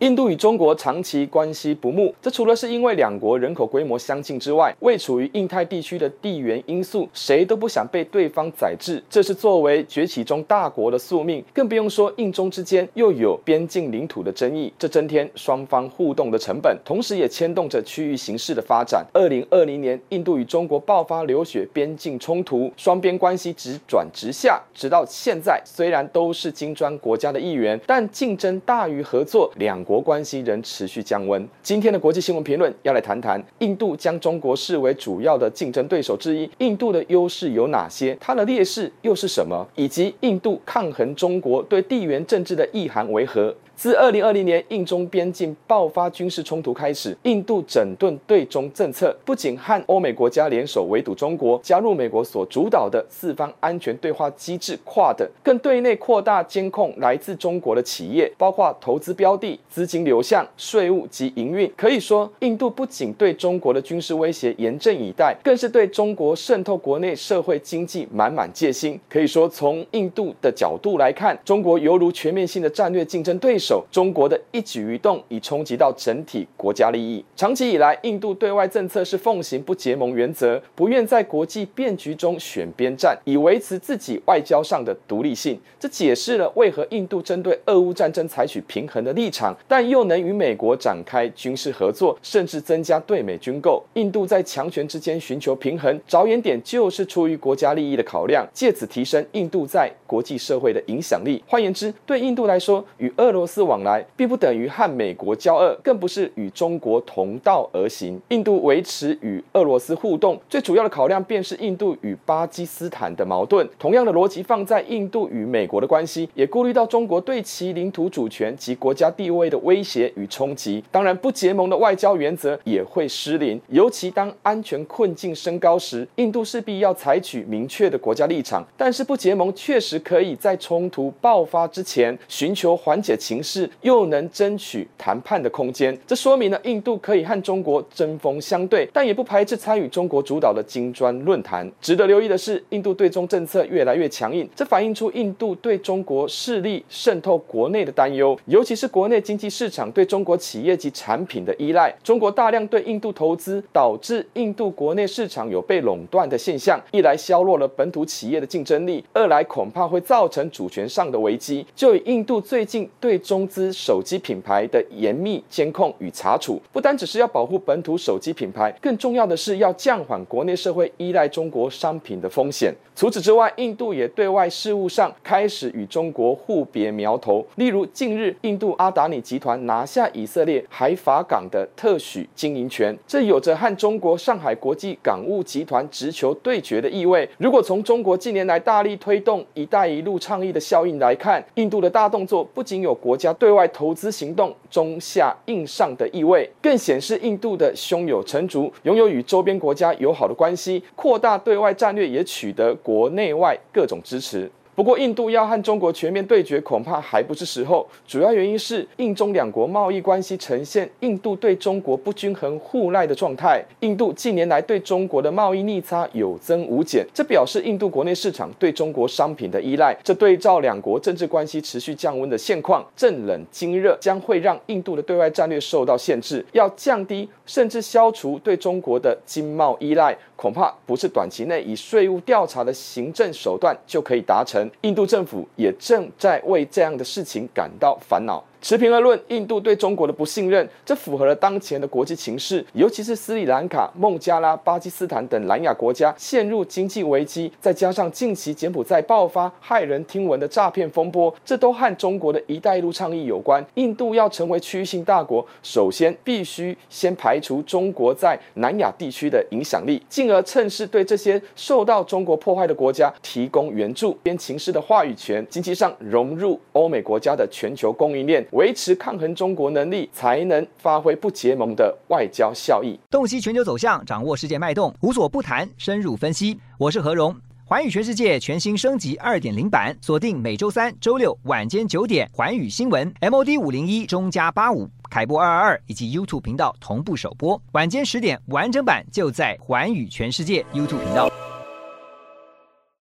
印度与中国长期关系不睦，这除了是因为两国人口规模相近之外，位处于印太地区的地缘因素，谁都不想被对方宰制，这是作为崛起中大国的宿命。更不用说印中之间又有边境领土的争议，这增添双方互动的成本，同时也牵动着区域形势的发展。二零二零年，印度与中国爆发流血边境冲突，双边关系直转直下，直到现在，虽然都是金砖国家的一员，但竞争大于合作，两。国关系仍持续降温。今天的国际新闻评论要来谈谈，印度将中国视为主要的竞争对手之一，印度的优势有哪些？它的劣势又是什么？以及印度抗衡中国对地缘政治的意涵为何？自二零二零年印中边境爆发军事冲突开始，印度整顿对中政策，不仅和欧美国家联手围堵中国，加入美国所主导的四方安全对话机制 QUAD，更对内扩大监控来自中国的企业，包括投资标的、资金流向、税务及营运。可以说，印度不仅对中国的军事威胁严阵以待，更是对中国渗透国内社会经济满满戒心。可以说，从印度的角度来看，中国犹如全面性的战略竞争对手。中国的一举一动已冲击到整体国家利益。长期以来，印度对外政策是奉行不结盟原则，不愿在国际变局中选边站，以维持自己外交上的独立性。这解释了为何印度针对俄乌战争采取平衡的立场，但又能与美国展开军事合作，甚至增加对美军购。印度在强权之间寻求平衡，着眼点就是出于国家利益的考量，借此提升印度在国际社会的影响力。换言之，对印度来说，与俄罗斯往来并不等于和美国交恶，更不是与中国同道而行。印度维持与俄罗斯互动，最主要的考量便是印度与巴基斯坦的矛盾。同样的逻辑放在印度与美国的关系，也顾虑到中国对其领土主权及国家地位的威胁与冲击。当然，不结盟的外交原则也会失灵，尤其当安全困境升高时，印度势必要采取明确的国家立场。但是，不结盟确实可以在冲突爆发之前寻求缓解情。是又能争取谈判的空间，这说明了印度可以和中国针锋相对，但也不排斥参与中国主导的金砖论坛。值得留意的是，印度对中政策越来越强硬，这反映出印度对中国势力渗透国内的担忧，尤其是国内经济市场对中国企业及产品的依赖。中国大量对印度投资，导致印度国内市场有被垄断的现象，一来削弱了本土企业的竞争力，二来恐怕会造成主权上的危机。就以印度最近对中中资手机品牌的严密监控与查处，不单只是要保护本土手机品牌，更重要的是要降缓国内社会依赖中国商品的风险。除此之外，印度也对外事务上开始与中国互别苗头。例如，近日印度阿达尼集团拿下以色列海法港的特许经营权，这有着和中国上海国际港务集团直球对决的意味。如果从中国近年来大力推动“一带一路”倡议的效应来看，印度的大动作不仅有国家对外投资行动中下硬上的意味，更显示印度的胸有成竹，拥有与周边国家友好的关系，扩大对外战略也取得。国内外各种支持。不过，印度要和中国全面对决，恐怕还不是时候。主要原因是印中两国贸易关系呈现印度对中国不均衡互赖的状态。印度近年来对中国的贸易逆差有增无减，这表示印度国内市场对中国商品的依赖。这对照两国政治关系持续降温的现况，政冷经热将会让印度的对外战略受到限制。要降低甚至消除对中国的经贸依赖，恐怕不是短期内以税务调查的行政手段就可以达成。印度政府也正在为这样的事情感到烦恼。持平而论，印度对中国的不信任，这符合了当前的国际情势，尤其是斯里兰卡、孟加拉、巴基斯坦等南亚国家陷入经济危机，再加上近期柬埔寨爆发骇人听闻的诈骗风波，这都和中国的一带一路倡议有关。印度要成为区域性大国，首先必须先排除中国在南亚地区的影响力，进而趁势对这些受到中国破坏的国家提供援助，边情势的话语权，经济上融入欧美国家的全球供应链。维持抗衡中国能力，才能发挥不结盟的外交效益。洞悉全球走向，掌握世界脉动，无所不谈，深入分析。我是何荣，环宇全世界全新升级二点零版，锁定每周三、周六晚间九点，环宇新闻 MOD 五零一中加八五凯播二二二以及 YouTube 频道同步首播，晚间十点完整版就在环宇全世界 YouTube 频道。